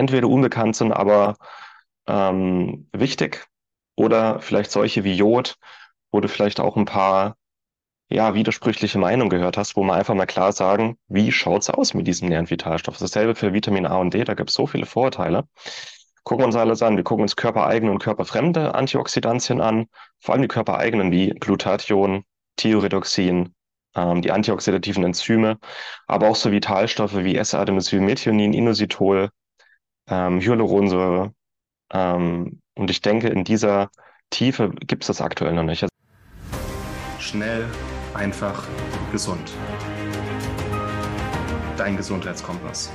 entweder unbekannt sind, aber ähm, wichtig oder vielleicht solche wie Jod, wo du vielleicht auch ein paar ja, widersprüchliche Meinungen gehört hast, wo man einfach mal klar sagen, wie schaut's aus mit diesem Nährvitalstoff? Dasselbe für Vitamin A und D, da gibt es so viele Vorteile. Gucken wir uns alles an. Wir gucken uns körpereigene und körperfremde Antioxidantien an, vor allem die körpereigenen wie Glutathion, Thioredoxin, ähm, die antioxidativen Enzyme, aber auch so Vitalstoffe wie S-Adenosylmethionin, Inositol, ähm, Hyaluronsäure. Ähm, und ich denke, in dieser Tiefe gibt es das aktuell noch nicht. Schnell, einfach, gesund. Dein Gesundheitskompass.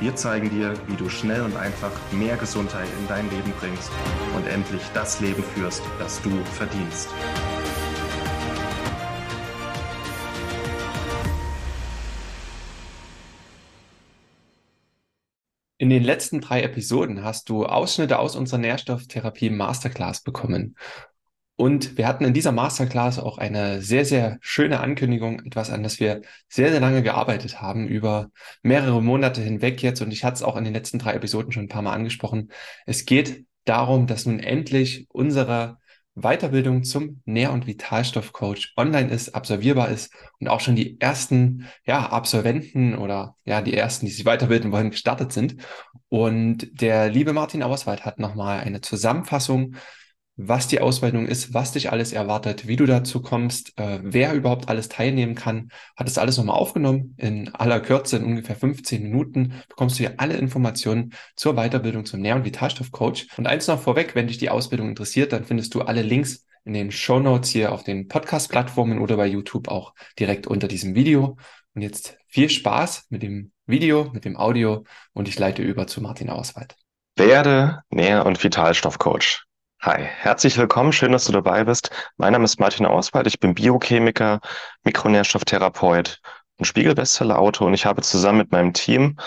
Wir zeigen dir, wie du schnell und einfach mehr Gesundheit in dein Leben bringst und endlich das Leben führst, das du verdienst. In den letzten drei Episoden hast du Ausschnitte aus unserer Nährstofftherapie Masterclass bekommen. Und wir hatten in dieser Masterclass auch eine sehr, sehr schöne Ankündigung, etwas, an das wir sehr, sehr lange gearbeitet haben, über mehrere Monate hinweg jetzt. Und ich hatte es auch in den letzten drei Episoden schon ein paar Mal angesprochen. Es geht darum, dass nun endlich unsere Weiterbildung zum Nähr- und Vitalstoffcoach online ist, absolvierbar ist und auch schon die ersten ja, Absolventen oder ja, die ersten, die sich weiterbilden wollen, gestartet sind. Und der liebe Martin Auswald hat nochmal eine Zusammenfassung was die Ausbildung ist, was dich alles erwartet, wie du dazu kommst, äh, wer überhaupt alles teilnehmen kann, hat das alles nochmal aufgenommen. In aller Kürze, in ungefähr 15 Minuten, bekommst du hier alle Informationen zur Weiterbildung zum Nähr- und Vitalstoffcoach. Und eins noch vorweg, wenn dich die Ausbildung interessiert, dann findest du alle Links in den Show Notes hier auf den Podcast-Plattformen oder bei YouTube auch direkt unter diesem Video. Und jetzt viel Spaß mit dem Video, mit dem Audio und ich leite über zu Martin Auswald. Werde Nähr- und Vitalstoffcoach. Hi, herzlich willkommen, schön, dass du dabei bist. Mein Name ist Martin Auswald, ich bin Biochemiker, Mikronährstofftherapeut und Spiegelbestseller-Autor und ich habe zusammen mit meinem Team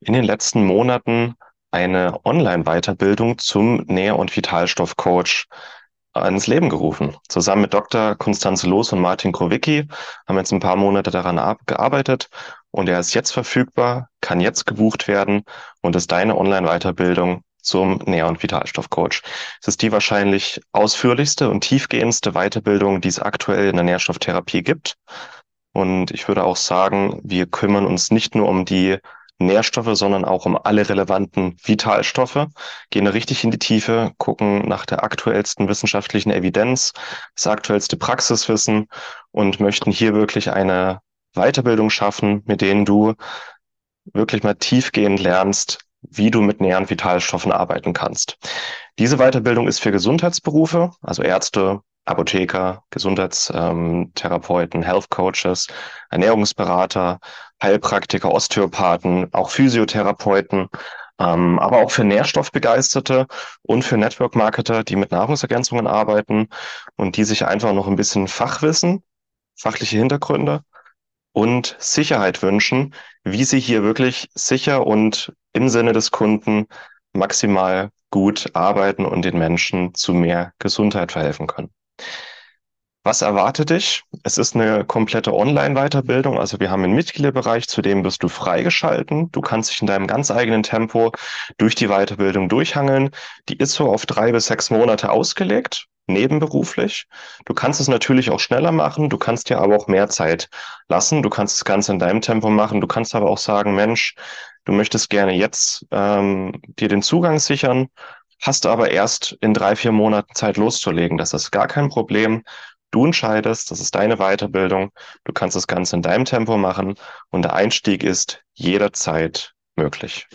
in den letzten Monaten eine Online-Weiterbildung zum Nähr- und Vitalstoffcoach ins Leben gerufen. Zusammen mit Dr. Konstanze Loos und Martin Krowicki haben wir jetzt ein paar Monate daran gearbeitet und er ist jetzt verfügbar, kann jetzt gebucht werden und ist deine Online-Weiterbildung zum Nähr- und Vitalstoffcoach. Es ist die wahrscheinlich ausführlichste und tiefgehendste Weiterbildung, die es aktuell in der Nährstofftherapie gibt. Und ich würde auch sagen, wir kümmern uns nicht nur um die Nährstoffe, sondern auch um alle relevanten Vitalstoffe, gehen richtig in die Tiefe, gucken nach der aktuellsten wissenschaftlichen Evidenz, das aktuellste Praxiswissen und möchten hier wirklich eine Weiterbildung schaffen, mit denen du wirklich mal tiefgehend lernst, wie du mit näheren Vitalstoffen arbeiten kannst. Diese Weiterbildung ist für Gesundheitsberufe, also Ärzte, Apotheker, Gesundheitstherapeuten, Health Coaches, Ernährungsberater, Heilpraktiker, Osteopathen, auch Physiotherapeuten, ähm, aber auch für Nährstoffbegeisterte und für Network-Marketer, die mit Nahrungsergänzungen arbeiten und die sich einfach noch ein bisschen Fachwissen, fachliche Hintergründe und Sicherheit wünschen, wie sie hier wirklich sicher und im Sinne des Kunden maximal gut arbeiten und den Menschen zu mehr Gesundheit verhelfen können. Was erwartet dich? Es ist eine komplette Online-Weiterbildung. Also wir haben einen Mitgliederbereich, zu dem bist du freigeschalten. Du kannst dich in deinem ganz eigenen Tempo durch die Weiterbildung durchhangeln. Die ist so auf drei bis sechs Monate ausgelegt nebenberuflich. Du kannst es natürlich auch schneller machen, du kannst dir aber auch mehr Zeit lassen, du kannst das Ganze in deinem Tempo machen, du kannst aber auch sagen, Mensch, du möchtest gerne jetzt ähm, dir den Zugang sichern, hast aber erst in drei, vier Monaten Zeit loszulegen. Das ist gar kein Problem. Du entscheidest, das ist deine Weiterbildung, du kannst das Ganze in deinem Tempo machen und der Einstieg ist jederzeit möglich.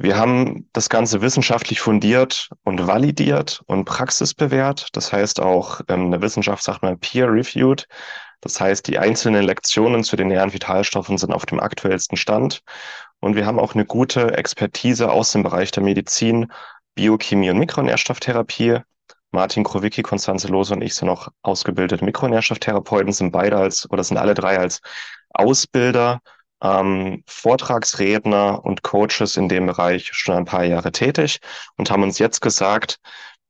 Wir haben das Ganze wissenschaftlich fundiert und validiert und praxisbewährt. Das heißt auch, ähm, in der Wissenschaft sagt man peer-reviewed. Das heißt, die einzelnen Lektionen zu den näheren Vitalstoffen sind auf dem aktuellsten Stand. Und wir haben auch eine gute Expertise aus dem Bereich der Medizin, Biochemie und Mikronährstofftherapie. Martin Krowicki, Konstanze Lose und ich sind auch ausgebildete Mikronährstofftherapeuten, sind beide als, oder sind alle drei als Ausbilder ähm, Vortragsredner und Coaches in dem Bereich schon ein paar Jahre tätig und haben uns jetzt gesagt,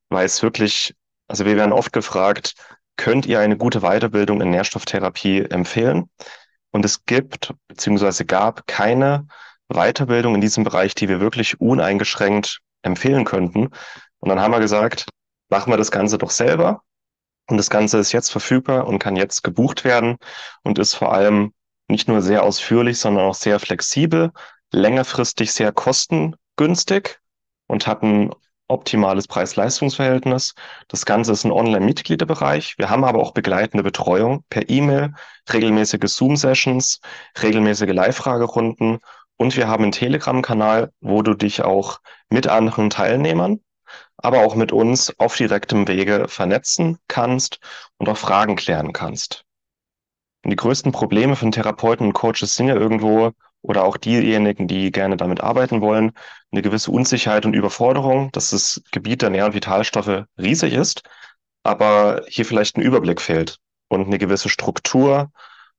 weil es wirklich, also wir werden oft gefragt, könnt ihr eine gute Weiterbildung in Nährstofftherapie empfehlen? Und es gibt beziehungsweise gab keine Weiterbildung in diesem Bereich, die wir wirklich uneingeschränkt empfehlen könnten. Und dann haben wir gesagt, machen wir das Ganze doch selber. Und das Ganze ist jetzt verfügbar und kann jetzt gebucht werden und ist vor allem nicht nur sehr ausführlich, sondern auch sehr flexibel, längerfristig sehr kostengünstig und hat ein optimales Preis-Leistungs-Verhältnis. Das Ganze ist ein Online-Mitgliederbereich. Wir haben aber auch begleitende Betreuung per E-Mail, regelmäßige Zoom-Sessions, regelmäßige Live-Fragerunden und wir haben einen Telegram-Kanal, wo du dich auch mit anderen Teilnehmern, aber auch mit uns auf direktem Wege vernetzen kannst und auch Fragen klären kannst. Und die größten Probleme von Therapeuten und Coaches sind ja irgendwo oder auch diejenigen, die gerne damit arbeiten wollen, eine gewisse Unsicherheit und Überforderung, dass das Gebiet der Nähr- und Vitalstoffe riesig ist, aber hier vielleicht ein Überblick fehlt und eine gewisse Struktur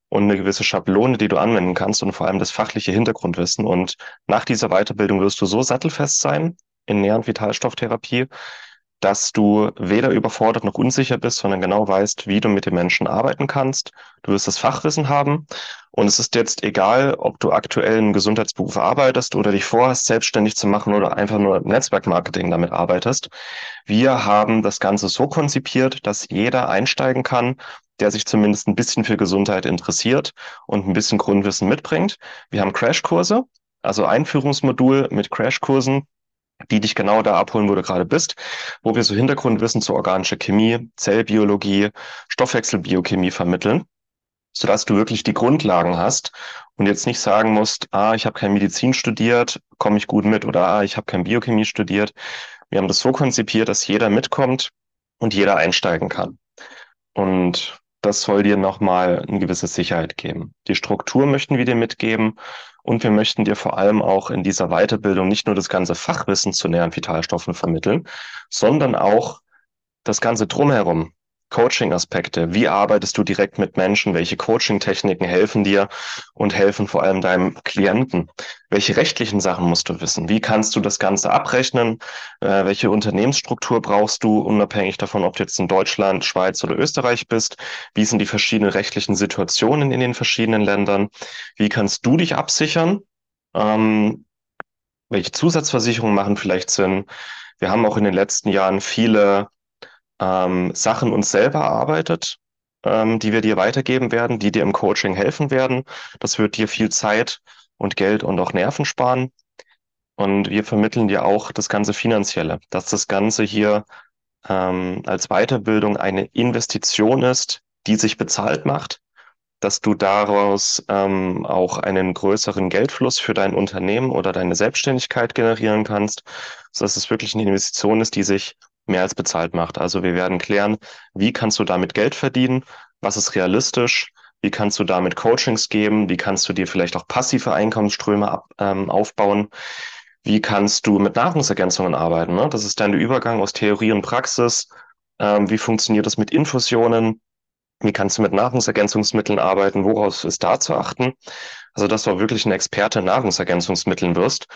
und eine gewisse Schablone, die du anwenden kannst und vor allem das fachliche Hintergrundwissen. Und nach dieser Weiterbildung wirst du so sattelfest sein in Nähr- und Vitalstofftherapie, dass du weder überfordert noch unsicher bist, sondern genau weißt, wie du mit den Menschen arbeiten kannst. Du wirst das Fachwissen haben und es ist jetzt egal, ob du aktuell einen Gesundheitsberuf arbeitest oder dich vorhast, selbstständig zu machen oder einfach nur Netzwerkmarketing damit arbeitest. Wir haben das Ganze so konzipiert, dass jeder einsteigen kann, der sich zumindest ein bisschen für Gesundheit interessiert und ein bisschen Grundwissen mitbringt. Wir haben Crashkurse, also Einführungsmodul mit Crashkursen, die dich genau da abholen, wo du gerade bist, wo wir so Hintergrundwissen zu organischer Chemie, Zellbiologie, Stoffwechselbiochemie vermitteln, sodass du wirklich die Grundlagen hast und jetzt nicht sagen musst, ah, ich habe kein Medizin studiert, komme ich gut mit oder ah, ich habe kein Biochemie studiert. Wir haben das so konzipiert, dass jeder mitkommt und jeder einsteigen kann. Und das soll dir nochmal eine gewisse Sicherheit geben. Die Struktur möchten wir dir mitgeben und wir möchten dir vor allem auch in dieser Weiterbildung nicht nur das ganze Fachwissen zu näheren Vitalstoffen vermitteln, sondern auch das ganze drumherum. Coaching-Aspekte. Wie arbeitest du direkt mit Menschen? Welche Coaching-Techniken helfen dir und helfen vor allem deinem Klienten? Welche rechtlichen Sachen musst du wissen? Wie kannst du das Ganze abrechnen? Äh, welche Unternehmensstruktur brauchst du, unabhängig davon, ob du jetzt in Deutschland, Schweiz oder Österreich bist? Wie sind die verschiedenen rechtlichen Situationen in den verschiedenen Ländern? Wie kannst du dich absichern? Ähm, welche Zusatzversicherungen machen vielleicht Sinn? Wir haben auch in den letzten Jahren viele ähm, Sachen uns selber erarbeitet, ähm, die wir dir weitergeben werden, die dir im Coaching helfen werden. Das wird dir viel Zeit und Geld und auch Nerven sparen. Und wir vermitteln dir auch das ganze Finanzielle, dass das Ganze hier ähm, als Weiterbildung eine Investition ist, die sich bezahlt macht, dass du daraus ähm, auch einen größeren Geldfluss für dein Unternehmen oder deine Selbstständigkeit generieren kannst, so dass es wirklich eine Investition ist, die sich mehr als bezahlt macht. Also wir werden klären, wie kannst du damit Geld verdienen, was ist realistisch, wie kannst du damit Coachings geben, wie kannst du dir vielleicht auch passive Einkommensströme ab, ähm, aufbauen, wie kannst du mit Nahrungsergänzungen arbeiten. Ne? Das ist dann der Übergang aus Theorie und Praxis. Ähm, wie funktioniert das mit Infusionen? Wie kannst du mit Nahrungsergänzungsmitteln arbeiten? Woraus ist da zu achten? Also, dass du auch wirklich ein Experte in Nahrungsergänzungsmitteln wirst,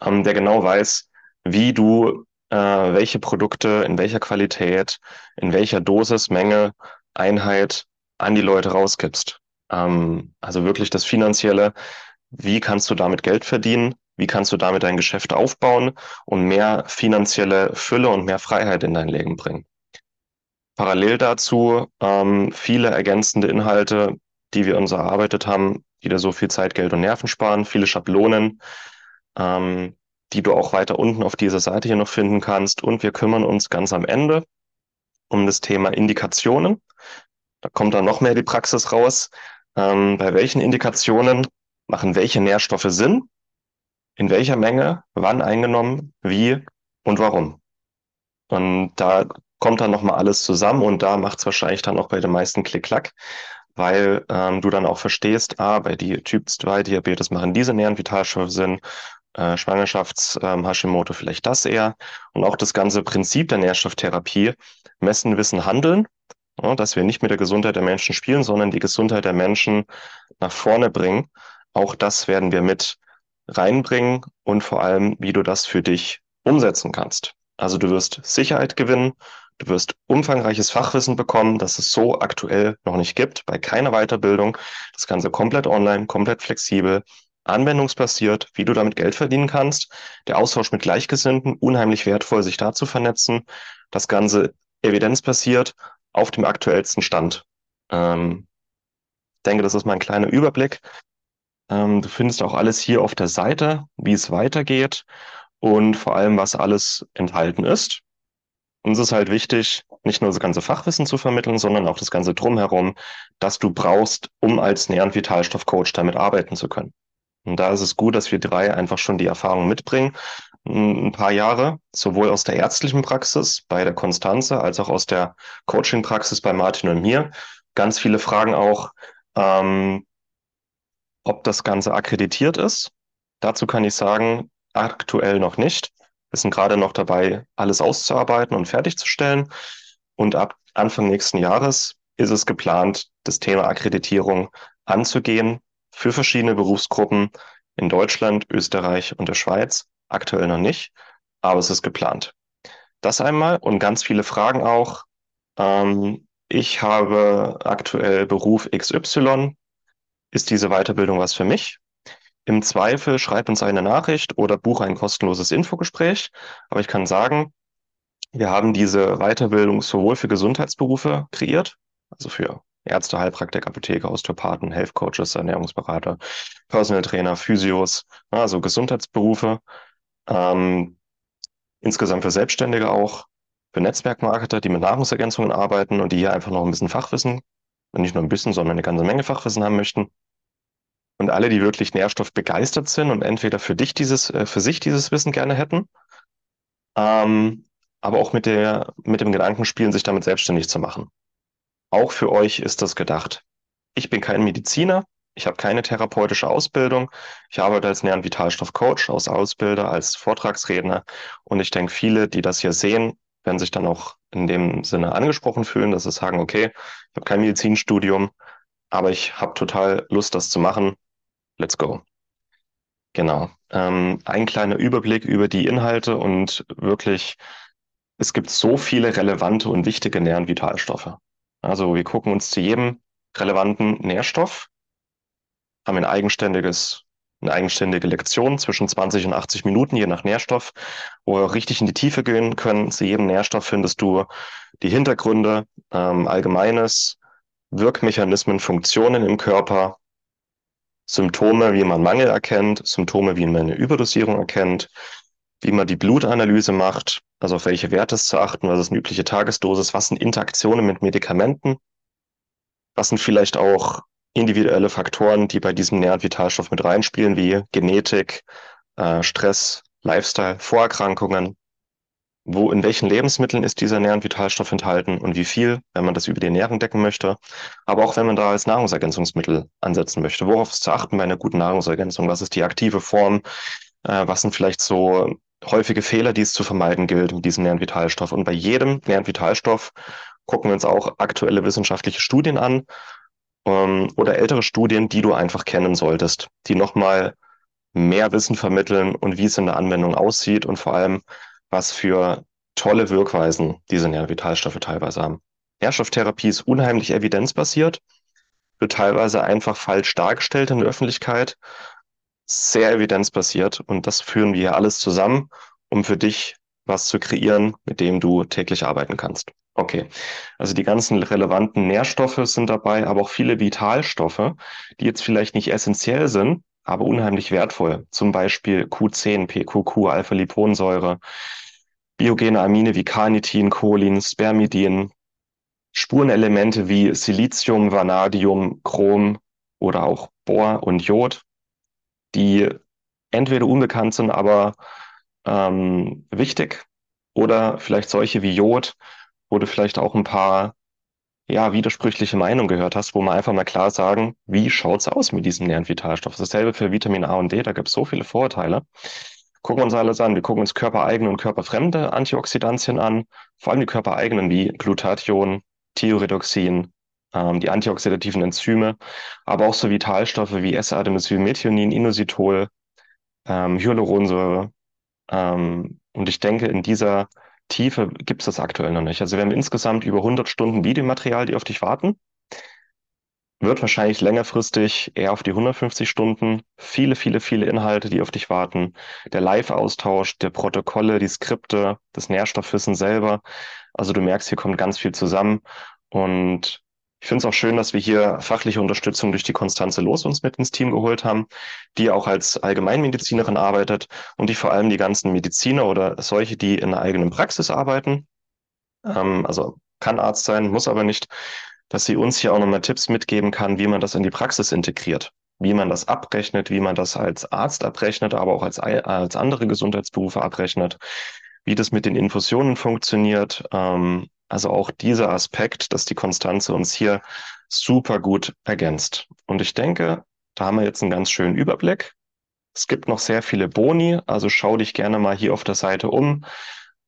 ähm, der genau weiß, wie du äh, welche Produkte in welcher Qualität, in welcher Dosis, Menge, Einheit an die Leute rausgibst. Ähm, also wirklich das Finanzielle. Wie kannst du damit Geld verdienen? Wie kannst du damit dein Geschäft aufbauen und mehr finanzielle Fülle und mehr Freiheit in dein Leben bringen? Parallel dazu ähm, viele ergänzende Inhalte, die wir uns erarbeitet haben, die dir so viel Zeit, Geld und Nerven sparen, viele Schablonen, ähm, die du auch weiter unten auf dieser Seite hier noch finden kannst. Und wir kümmern uns ganz am Ende um das Thema Indikationen. Da kommt dann noch mehr die Praxis raus. Ähm, bei welchen Indikationen machen welche Nährstoffe Sinn? In welcher Menge? Wann eingenommen? Wie und warum? Und da kommt dann nochmal alles zusammen und da macht es wahrscheinlich dann auch bei den meisten Klick-Klack, weil ähm, du dann auch verstehst, ah, bei die Typ 2 Diabetes machen diese Nähren Vitalstoffe Sinn äh, Schwangerschafts-Hashimoto ähm, vielleicht das eher. Und auch das ganze Prinzip der Nährstofftherapie, messen, wissen, handeln, ja, dass wir nicht mit der Gesundheit der Menschen spielen, sondern die Gesundheit der Menschen nach vorne bringen. Auch das werden wir mit reinbringen und vor allem, wie du das für dich umsetzen kannst. Also du wirst Sicherheit gewinnen, du wirst umfangreiches Fachwissen bekommen, das es so aktuell noch nicht gibt, bei keiner Weiterbildung. Das Ganze komplett online, komplett flexibel anwendungsbasiert, wie du damit Geld verdienen kannst. Der Austausch mit Gleichgesinnten, unheimlich wertvoll, sich da zu vernetzen. Das Ganze evidenzbasiert auf dem aktuellsten Stand. Ähm, denke, das ist mal ein kleiner Überblick. Ähm, du findest auch alles hier auf der Seite, wie es weitergeht und vor allem, was alles enthalten ist. Uns ist halt wichtig, nicht nur das ganze Fachwissen zu vermitteln, sondern auch das ganze Drumherum, das du brauchst, um als Nähr- und Vitalstoffcoach damit arbeiten zu können. Und da ist es gut, dass wir drei einfach schon die Erfahrung mitbringen. Ein paar Jahre, sowohl aus der ärztlichen Praxis bei der Konstanze als auch aus der Coaching-Praxis bei Martin und mir. Ganz viele Fragen auch, ähm, ob das Ganze akkreditiert ist. Dazu kann ich sagen, aktuell noch nicht. Wir sind gerade noch dabei, alles auszuarbeiten und fertigzustellen. Und ab Anfang nächsten Jahres ist es geplant, das Thema Akkreditierung anzugehen für verschiedene Berufsgruppen in Deutschland, Österreich und der Schweiz. Aktuell noch nicht, aber es ist geplant. Das einmal und ganz viele Fragen auch. Ähm, ich habe aktuell Beruf XY. Ist diese Weiterbildung was für mich? Im Zweifel schreib uns eine Nachricht oder buche ein kostenloses Infogespräch. Aber ich kann sagen, wir haben diese Weiterbildung sowohl für Gesundheitsberufe kreiert, also für Ärzte, Heilpraktiker, Apotheker, Osteopathen, Health Coaches, Ernährungsberater, Personal Trainer, Physios, also Gesundheitsberufe. Ähm, insgesamt für Selbstständige auch, für Netzwerkmarketer, die mit Nahrungsergänzungen arbeiten und die hier einfach noch ein bisschen Fachwissen, nicht nur ein bisschen, sondern eine ganze Menge Fachwissen haben möchten. Und alle, die wirklich nährstoffbegeistert sind und entweder für dich dieses, äh, für sich dieses Wissen gerne hätten, ähm, aber auch mit der, mit dem Gedanken spielen, sich damit selbstständig zu machen. Auch für euch ist das gedacht. Ich bin kein Mediziner, ich habe keine therapeutische Ausbildung. Ich arbeite als Nähr- und als Ausbilder, als Vortragsredner. Und ich denke, viele, die das hier sehen, werden sich dann auch in dem Sinne angesprochen fühlen, dass sie sagen, okay, ich habe kein Medizinstudium, aber ich habe total Lust, das zu machen. Let's go. Genau. Ähm, ein kleiner Überblick über die Inhalte und wirklich, es gibt so viele relevante und wichtige Nähr- und Vitalstoffe. Also wir gucken uns zu jedem relevanten Nährstoff, haben ein eigenständiges, eine eigenständige Lektion zwischen 20 und 80 Minuten, je nach Nährstoff, wo wir richtig in die Tiefe gehen können. Zu jedem Nährstoff findest du die Hintergründe, ähm, allgemeines, Wirkmechanismen, Funktionen im Körper, Symptome, wie man Mangel erkennt, Symptome, wie man eine Überdosierung erkennt, wie man die Blutanalyse macht, also auf welche Werte es zu achten, was ist eine übliche Tagesdosis, was sind Interaktionen mit Medikamenten, was sind vielleicht auch individuelle Faktoren, die bei diesem Nähr- und Vitalstoff mit reinspielen, wie Genetik, äh, Stress, Lifestyle, Vorerkrankungen, wo in welchen Lebensmitteln ist dieser Nähr- und Vitalstoff enthalten und wie viel, wenn man das über die Ernährung decken möchte, aber auch wenn man da als Nahrungsergänzungsmittel ansetzen möchte. Worauf ist zu achten bei einer guten Nahrungsergänzung? Was ist die aktive Form? Äh, was sind vielleicht so häufige Fehler, die es zu vermeiden gilt mit diesem Nähr- und bei jedem Nähr- und Vitalstoff gucken wir uns auch aktuelle wissenschaftliche Studien an ähm, oder ältere Studien, die du einfach kennen solltest, die nochmal mehr Wissen vermitteln und wie es in der Anwendung aussieht und vor allem, was für tolle Wirkweisen diese Nährvitalstoffe teilweise haben. Nährstofftherapie ist unheimlich evidenzbasiert, wird teilweise einfach falsch dargestellt in der Öffentlichkeit, sehr evidenzbasiert und das führen wir alles zusammen, um für dich was zu kreieren, mit dem du täglich arbeiten kannst. Okay, also die ganzen relevanten Nährstoffe sind dabei, aber auch viele Vitalstoffe, die jetzt vielleicht nicht essentiell sind, aber unheimlich wertvoll. Zum Beispiel Q10, PQQ, Alpha-Liponsäure, biogene Amine wie Carnitin, Cholin, Spermidin, Spurenelemente wie Silizium, Vanadium, Chrom oder auch Bohr und Jod, die entweder unbekannt sind, aber ähm, wichtig, oder vielleicht solche wie Jod, wo du vielleicht auch ein paar ja, widersprüchliche Meinungen gehört hast, wo man einfach mal klar sagen, wie schaut's aus mit diesem Nähr- und Vitalstoff? Dasselbe für Vitamin A und D, da gibt es so viele Vorurteile. Gucken wir uns alles an. Wir gucken uns körpereigene und körperfremde Antioxidantien an, vor allem die körpereigenen wie Glutathion, Thioredoxin, ähm, die antioxidativen Enzyme, aber auch so Vitalstoffe wie S-Adenosylmethionin, Inositol, ähm, Hyaluronsäure. Ähm, und ich denke, in dieser Tiefe gibt es das aktuell noch nicht. Also wir haben insgesamt über 100 Stunden Videomaterial, die auf dich warten. wird wahrscheinlich längerfristig eher auf die 150 Stunden. Viele, viele, viele Inhalte, die auf dich warten. Der Live-Austausch, der Protokolle, die Skripte, das Nährstoffwissen selber. Also du merkst, hier kommt ganz viel zusammen. Und ich finde es auch schön, dass wir hier fachliche Unterstützung durch die Konstanze Los uns mit ins Team geholt haben, die auch als Allgemeinmedizinerin arbeitet und die vor allem die ganzen Mediziner oder solche, die in einer eigenen Praxis arbeiten, ähm, also kann Arzt sein, muss aber nicht, dass sie uns hier auch nochmal Tipps mitgeben kann, wie man das in die Praxis integriert, wie man das abrechnet, wie man das als Arzt abrechnet, aber auch als, als andere Gesundheitsberufe abrechnet, wie das mit den Infusionen funktioniert. Ähm, also auch dieser Aspekt, dass die Konstanze uns hier super gut ergänzt. Und ich denke, da haben wir jetzt einen ganz schönen Überblick. Es gibt noch sehr viele Boni, also schau dich gerne mal hier auf der Seite um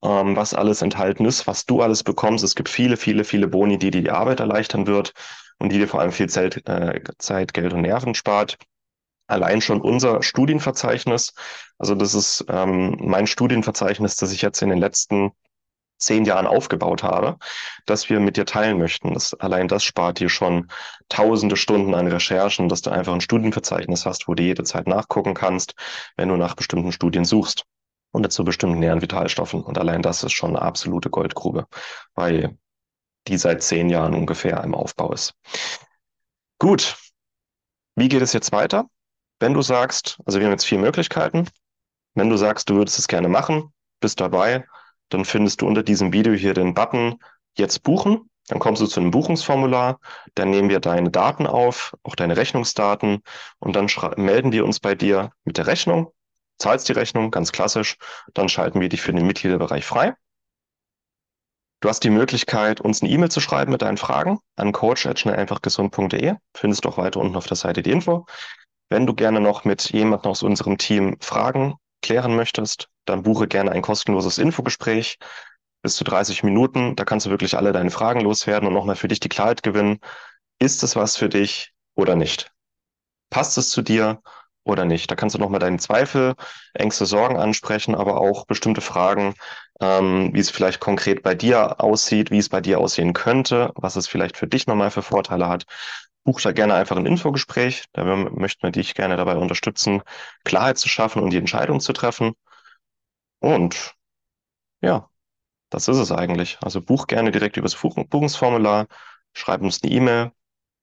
ähm, was alles enthalten ist, was du alles bekommst. Es gibt viele, viele, viele Boni, die dir die Arbeit erleichtern wird und die dir vor allem viel Zeit, äh, Zeit Geld und Nerven spart. Allein schon unser Studienverzeichnis, also das ist ähm, mein Studienverzeichnis, das ich jetzt in den letzten zehn Jahren aufgebaut habe, dass wir mit dir teilen möchten. Das, allein das spart dir schon tausende Stunden an Recherchen, dass du einfach ein Studienverzeichnis hast, wo du jede Zeit nachgucken kannst, wenn du nach bestimmten Studien suchst und zu bestimmten näheren Vitalstoffen. Und allein das ist schon eine absolute Goldgrube, weil die seit zehn Jahren ungefähr im Aufbau ist. Gut, wie geht es jetzt weiter? Wenn du sagst, also wir haben jetzt vier Möglichkeiten. Wenn du sagst, du würdest es gerne machen, bist dabei, dann findest du unter diesem Video hier den Button Jetzt buchen. Dann kommst du zu einem Buchungsformular, dann nehmen wir deine Daten auf, auch deine Rechnungsdaten und dann melden wir uns bei dir mit der Rechnung zahlst die Rechnung, ganz klassisch, dann schalten wir dich für den Mitgliederbereich frei. Du hast die Möglichkeit, uns eine E-Mail zu schreiben mit deinen Fragen an coach.schnelleinfachgesund.de. Findest du auch weiter unten auf der Seite die Info. Wenn du gerne noch mit jemandem aus unserem Team Fragen klären möchtest, dann buche gerne ein kostenloses Infogespräch bis zu 30 Minuten. Da kannst du wirklich alle deine Fragen loswerden und nochmal für dich die Klarheit gewinnen. Ist es was für dich oder nicht? Passt es zu dir oder nicht. Da kannst du nochmal deine Zweifel, Ängste, Sorgen ansprechen, aber auch bestimmte Fragen, ähm, wie es vielleicht konkret bei dir aussieht, wie es bei dir aussehen könnte, was es vielleicht für dich nochmal für Vorteile hat. Buch da gerne einfach ein Infogespräch. Da möchten wir dich gerne dabei unterstützen, Klarheit zu schaffen und die Entscheidung zu treffen. Und ja, das ist es eigentlich. Also buch gerne direkt übers Buchungsformular, schreib uns eine E-Mail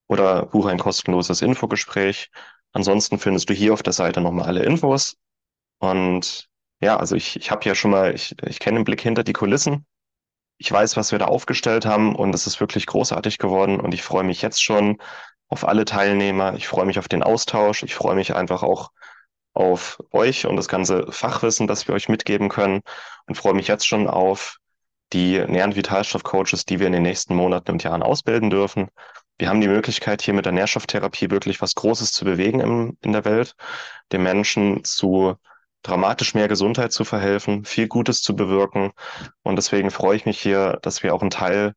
oder buche ein kostenloses Infogespräch. Ansonsten findest du hier auf der Seite nochmal alle Infos. Und ja, also ich, ich habe ja schon mal, ich, ich kenne den Blick hinter die Kulissen. Ich weiß, was wir da aufgestellt haben und es ist wirklich großartig geworden und ich freue mich jetzt schon auf alle Teilnehmer. Ich freue mich auf den Austausch. Ich freue mich einfach auch auf euch und das ganze Fachwissen, das wir euch mitgeben können. Und freue mich jetzt schon auf die näheren Vitalstoff-Coaches, die wir in den nächsten Monaten und Jahren ausbilden dürfen. Wir haben die Möglichkeit, hier mit der Nährstofftherapie wirklich was Großes zu bewegen im, in der Welt, den Menschen zu dramatisch mehr Gesundheit zu verhelfen, viel Gutes zu bewirken. Und deswegen freue ich mich hier, dass wir auch ein Teil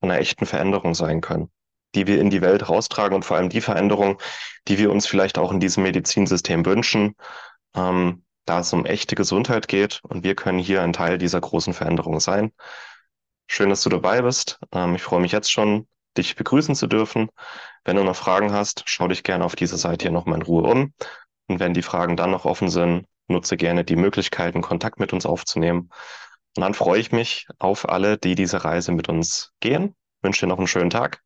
einer echten Veränderung sein können, die wir in die Welt raustragen und vor allem die Veränderung, die wir uns vielleicht auch in diesem Medizinsystem wünschen, ähm, da es um echte Gesundheit geht. Und wir können hier ein Teil dieser großen Veränderung sein. Schön, dass du dabei bist. Ähm, ich freue mich jetzt schon dich begrüßen zu dürfen. Wenn du noch Fragen hast, schau dich gerne auf dieser Seite hier nochmal in Ruhe um. Und wenn die Fragen dann noch offen sind, nutze gerne die Möglichkeiten, Kontakt mit uns aufzunehmen. Und dann freue ich mich auf alle, die diese Reise mit uns gehen. Wünsche dir noch einen schönen Tag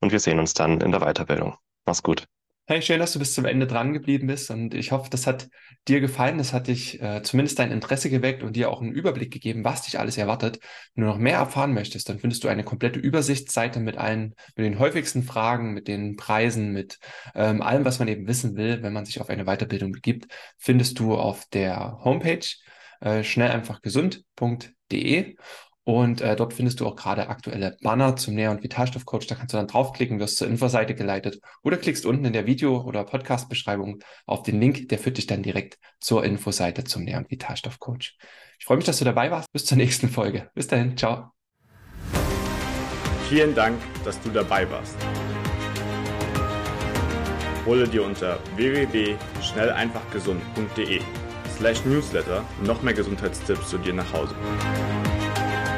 und wir sehen uns dann in der Weiterbildung. Mach's gut. Hey, schön, dass du bis zum Ende dran geblieben bist und ich hoffe, das hat dir gefallen. Das hat dich äh, zumindest dein Interesse geweckt und dir auch einen Überblick gegeben, was dich alles erwartet. Wenn du noch mehr erfahren möchtest, dann findest du eine komplette Übersichtsseite mit allen, mit den häufigsten Fragen, mit den Preisen, mit ähm, allem, was man eben wissen will, wenn man sich auf eine Weiterbildung begibt, findest du auf der Homepage äh, schnelleinfachgesund.de und äh, dort findest du auch gerade aktuelle Banner zum Nähr- und Vitalstoffcoach. Da kannst du dann draufklicken, wirst zur Infoseite geleitet oder klickst unten in der Video- oder Podcast-Beschreibung auf den Link, der führt dich dann direkt zur Infoseite zum Nähr- und Vitalstoffcoach. Ich freue mich, dass du dabei warst. Bis zur nächsten Folge. Bis dahin. Ciao. Vielen Dank, dass du dabei warst. Hole dir unter www.schnelleinfachgesund.de slash newsletter noch mehr Gesundheitstipps zu dir nach Hause.